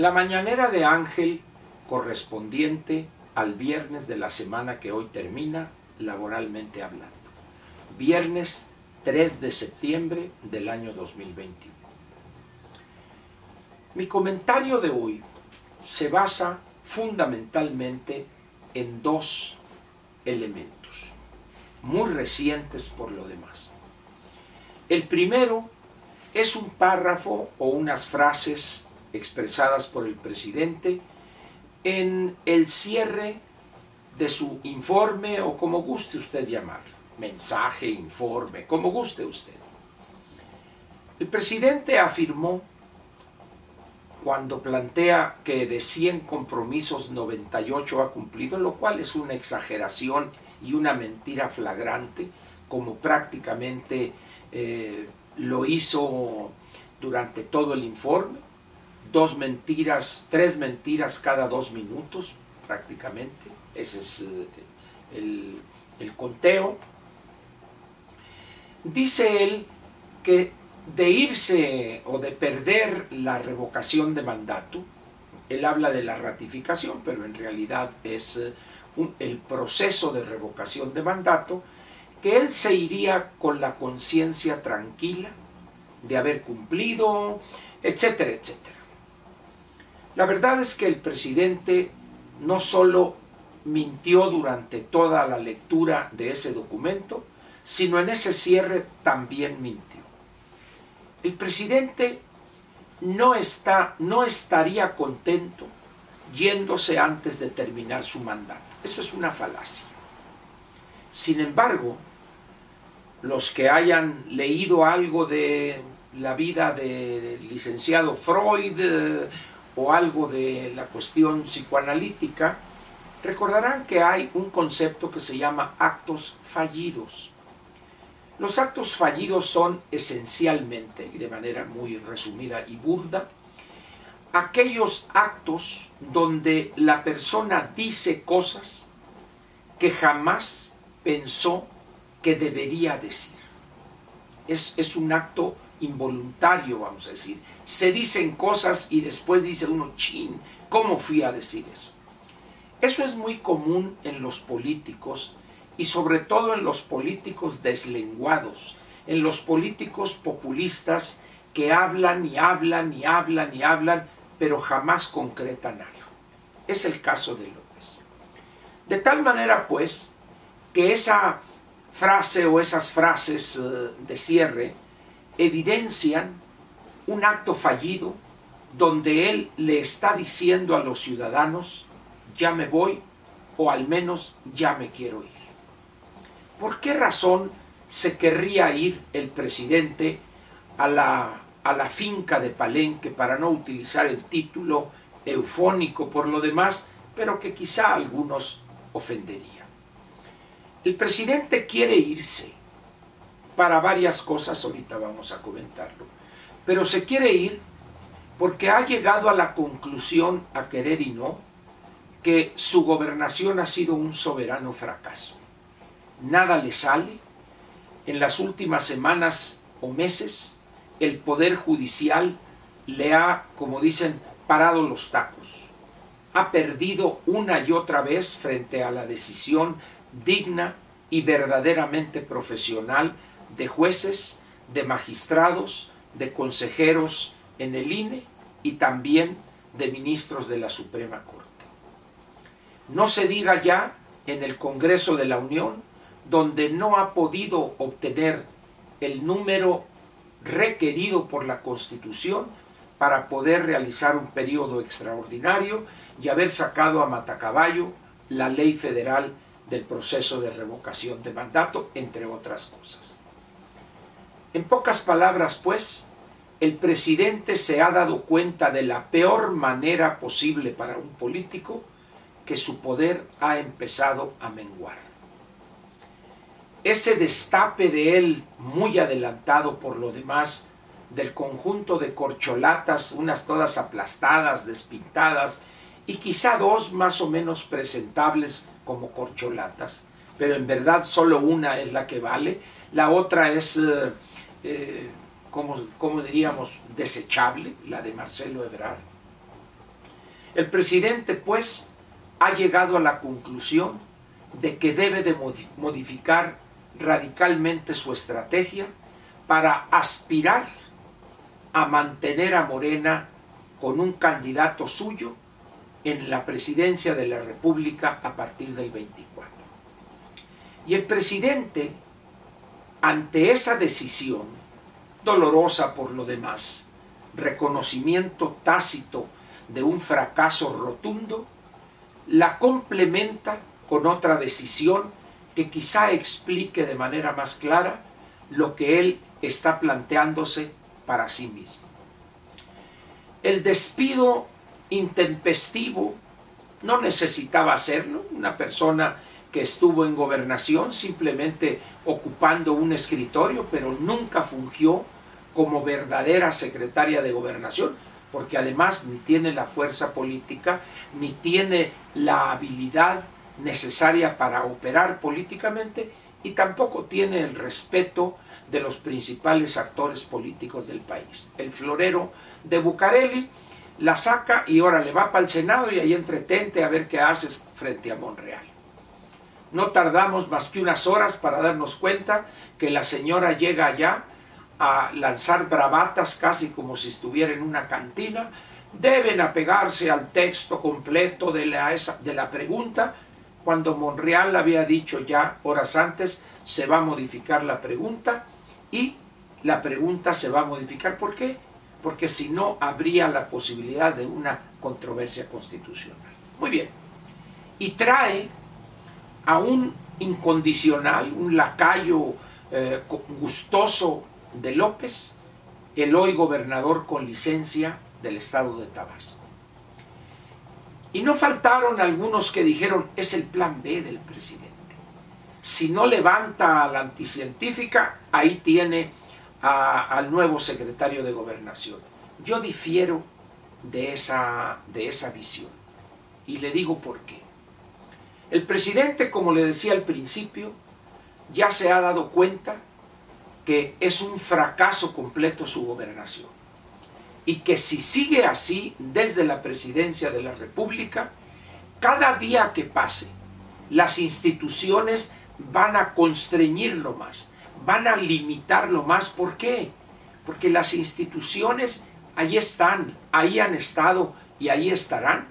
La mañanera de Ángel correspondiente al viernes de la semana que hoy termina, laboralmente hablando. Viernes 3 de septiembre del año 2021. Mi comentario de hoy se basa fundamentalmente en dos elementos, muy recientes por lo demás. El primero es un párrafo o unas frases expresadas por el presidente en el cierre de su informe o como guste usted llamarlo, mensaje, informe, como guste usted. El presidente afirmó cuando plantea que de 100 compromisos 98 ha cumplido, lo cual es una exageración y una mentira flagrante, como prácticamente eh, lo hizo durante todo el informe, dos mentiras, tres mentiras cada dos minutos prácticamente, ese es eh, el, el conteo. Dice él que de irse o de perder la revocación de mandato, él habla de la ratificación, pero en realidad es eh, el proceso de revocación de mandato, que él se iría con la conciencia tranquila de haber cumplido, etcétera, etcétera. La verdad es que el presidente no solo mintió durante toda la lectura de ese documento, sino en ese cierre también mintió. El presidente no, está, no estaría contento yéndose antes de terminar su mandato. Eso es una falacia. Sin embargo, los que hayan leído algo de la vida del licenciado Freud eh, o algo de la cuestión psicoanalítica, recordarán que hay un concepto que se llama actos fallidos. Los actos fallidos son esencialmente, y de manera muy resumida y burda, aquellos actos donde la persona dice cosas que jamás pensó que debería decir. Es, es un acto involuntario, vamos a decir. Se dicen cosas y después dice uno, chin, ¿cómo fui a decir eso? Eso es muy común en los políticos y sobre todo en los políticos deslenguados, en los políticos populistas que hablan y hablan y hablan y hablan, pero jamás concretan algo. Es el caso de López. De tal manera, pues, que esa frase o esas frases eh, de cierre evidencian un acto fallido donde él le está diciendo a los ciudadanos, ya me voy o al menos ya me quiero ir. ¿Por qué razón se querría ir el presidente a la, a la finca de Palenque para no utilizar el título eufónico por lo demás, pero que quizá algunos ofendería? El presidente quiere irse para varias cosas, ahorita vamos a comentarlo, pero se quiere ir porque ha llegado a la conclusión, a querer y no, que su gobernación ha sido un soberano fracaso. Nada le sale. En las últimas semanas o meses, el Poder Judicial le ha, como dicen, parado los tacos. Ha perdido una y otra vez frente a la decisión digna y verdaderamente profesional de jueces, de magistrados, de consejeros en el INE y también de ministros de la Suprema Corte. No se diga ya en el Congreso de la Unión, donde no ha podido obtener el número requerido por la Constitución para poder realizar un periodo extraordinario y haber sacado a matacaballo la ley federal del proceso de revocación de mandato, entre otras cosas. En pocas palabras, pues, el presidente se ha dado cuenta de la peor manera posible para un político que su poder ha empezado a menguar. Ese destape de él, muy adelantado por lo demás, del conjunto de corcholatas, unas todas aplastadas, despintadas, y quizá dos más o menos presentables como corcholatas, pero en verdad solo una es la que vale, la otra es, eh, eh, como, diríamos, desechable, la de Marcelo Ebrard. El presidente, pues, ha llegado a la conclusión de que debe de modificar radicalmente su estrategia para aspirar a mantener a Morena con un candidato suyo en la presidencia de la República a partir del 24. Y el presidente, ante esa decisión, dolorosa por lo demás, reconocimiento tácito de un fracaso rotundo, la complementa con otra decisión que quizá explique de manera más clara lo que él está planteándose para sí mismo. El despido intempestivo no necesitaba hacerlo, una persona que estuvo en gobernación simplemente ocupando un escritorio, pero nunca fungió como verdadera secretaria de gobernación, porque además ni tiene la fuerza política, ni tiene la habilidad necesaria para operar políticamente, y tampoco tiene el respeto de los principales actores políticos del país. El florero de Bucareli la saca y ahora le va para el Senado y ahí entretente a ver qué haces frente a Monreal. No tardamos más que unas horas para darnos cuenta que la señora llega allá a lanzar bravatas casi como si estuviera en una cantina. Deben apegarse al texto completo de la, de la pregunta. Cuando Monreal había dicho ya horas antes, se va a modificar la pregunta y la pregunta se va a modificar. ¿Por qué? Porque si no, habría la posibilidad de una controversia constitucional. Muy bien. Y trae a un incondicional, un lacayo eh, gustoso de López, el hoy gobernador con licencia del estado de Tabasco. Y no faltaron algunos que dijeron, es el plan B del presidente. Si no levanta a la anticientífica, ahí tiene al nuevo secretario de gobernación. Yo difiero de esa, de esa visión. Y le digo por qué. El presidente, como le decía al principio, ya se ha dado cuenta que es un fracaso completo su gobernación. Y que si sigue así desde la presidencia de la República, cada día que pase, las instituciones van a constreñirlo más, van a limitarlo más. ¿Por qué? Porque las instituciones ahí están, ahí han estado y ahí estarán.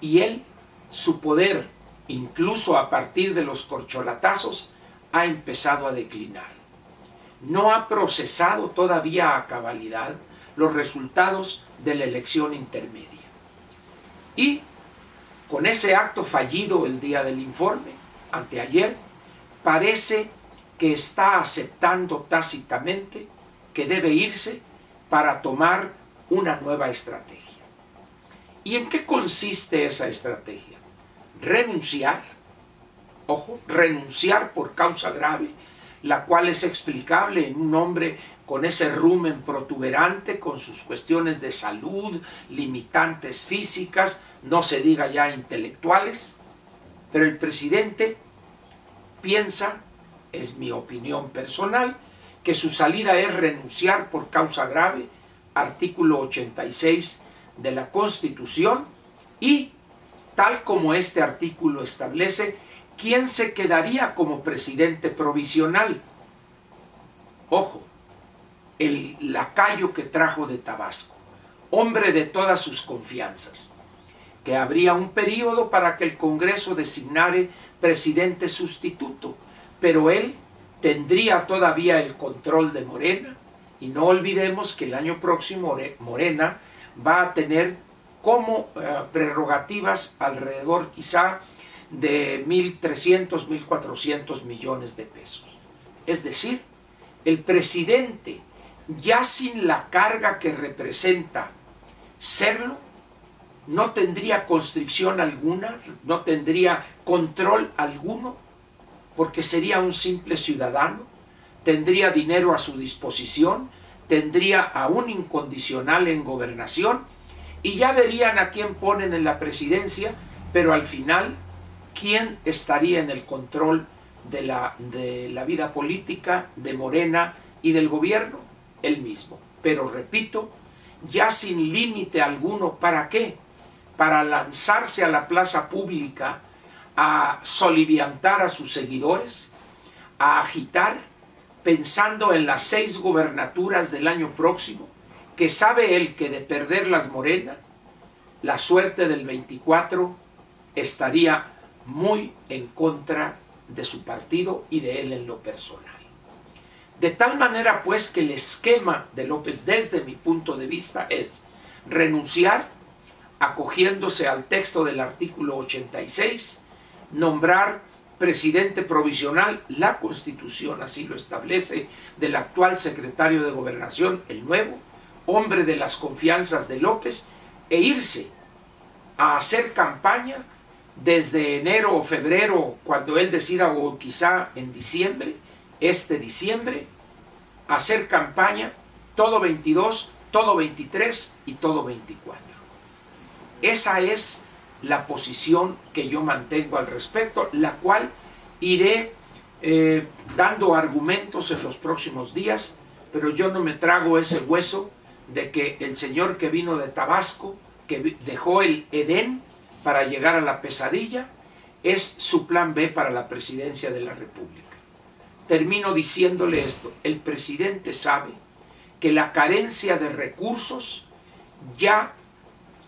Y él, su poder, incluso a partir de los corcholatazos, ha empezado a declinar. No ha procesado todavía a cabalidad los resultados de la elección intermedia. Y con ese acto fallido el día del informe, anteayer, parece que está aceptando tácitamente que debe irse para tomar una nueva estrategia. ¿Y en qué consiste esa estrategia? Renunciar, ojo, renunciar por causa grave, la cual es explicable en un hombre con ese rumen protuberante, con sus cuestiones de salud, limitantes físicas, no se diga ya intelectuales, pero el presidente piensa es mi opinión personal, que su salida es renunciar por causa grave, artículo 86 de la Constitución, y tal como este artículo establece, ¿quién se quedaría como presidente provisional? Ojo, el lacayo que trajo de Tabasco, hombre de todas sus confianzas, que habría un periodo para que el Congreso designare presidente sustituto, pero él tendría todavía el control de Morena y no olvidemos que el año próximo Morena va a tener como eh, prerrogativas alrededor quizá de 1.300, 1.400 millones de pesos. Es decir, el presidente, ya sin la carga que representa serlo, no tendría constricción alguna, no tendría control alguno porque sería un simple ciudadano, tendría dinero a su disposición, tendría a un incondicional en gobernación y ya verían a quién ponen en la presidencia, pero al final, ¿quién estaría en el control de la, de la vida política de Morena y del gobierno? Él mismo. Pero repito, ya sin límite alguno, ¿para qué? para lanzarse a la plaza pública a soliviantar a sus seguidores, a agitar, pensando en las seis gobernaturas del año próximo, que sabe él que de perder las Morena, la suerte del 24 estaría muy en contra de su partido y de él en lo personal. De tal manera pues que el esquema de López desde mi punto de vista es renunciar acogiéndose al texto del artículo 86, nombrar presidente provisional, la constitución así lo establece, del actual secretario de gobernación, el nuevo, hombre de las confianzas de López, e irse a hacer campaña desde enero o febrero, cuando él decida, o quizá en diciembre, este diciembre, hacer campaña todo 22, todo 23 y todo 24. Esa es la posición que yo mantengo al respecto, la cual iré eh, dando argumentos en los próximos días, pero yo no me trago ese hueso de que el señor que vino de Tabasco, que dejó el Edén para llegar a la pesadilla, es su plan B para la presidencia de la República. Termino diciéndole esto, el presidente sabe que la carencia de recursos ya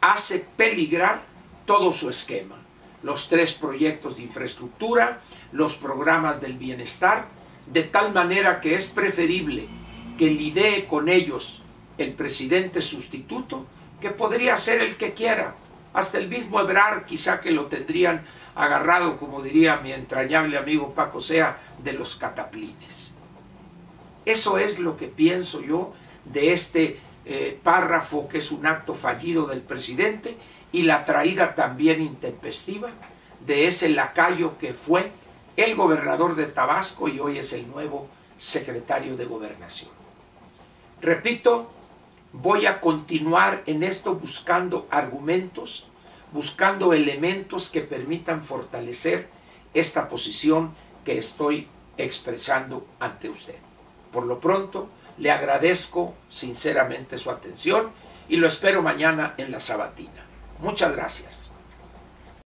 hace peligrar todo su esquema. Los tres proyectos de infraestructura, los programas del bienestar, de tal manera que es preferible que lidee con ellos el presidente sustituto, que podría ser el que quiera, hasta el mismo Ebrar quizá que lo tendrían agarrado, como diría mi entrañable amigo Paco Sea, de los cataplines. Eso es lo que pienso yo de este eh, párrafo que es un acto fallido del presidente y la traída también intempestiva de ese lacayo que fue el gobernador de Tabasco y hoy es el nuevo secretario de gobernación. Repito, voy a continuar en esto buscando argumentos, buscando elementos que permitan fortalecer esta posición que estoy expresando ante usted. Por lo pronto, le agradezco sinceramente su atención y lo espero mañana en la sabatina. Muchas gracias.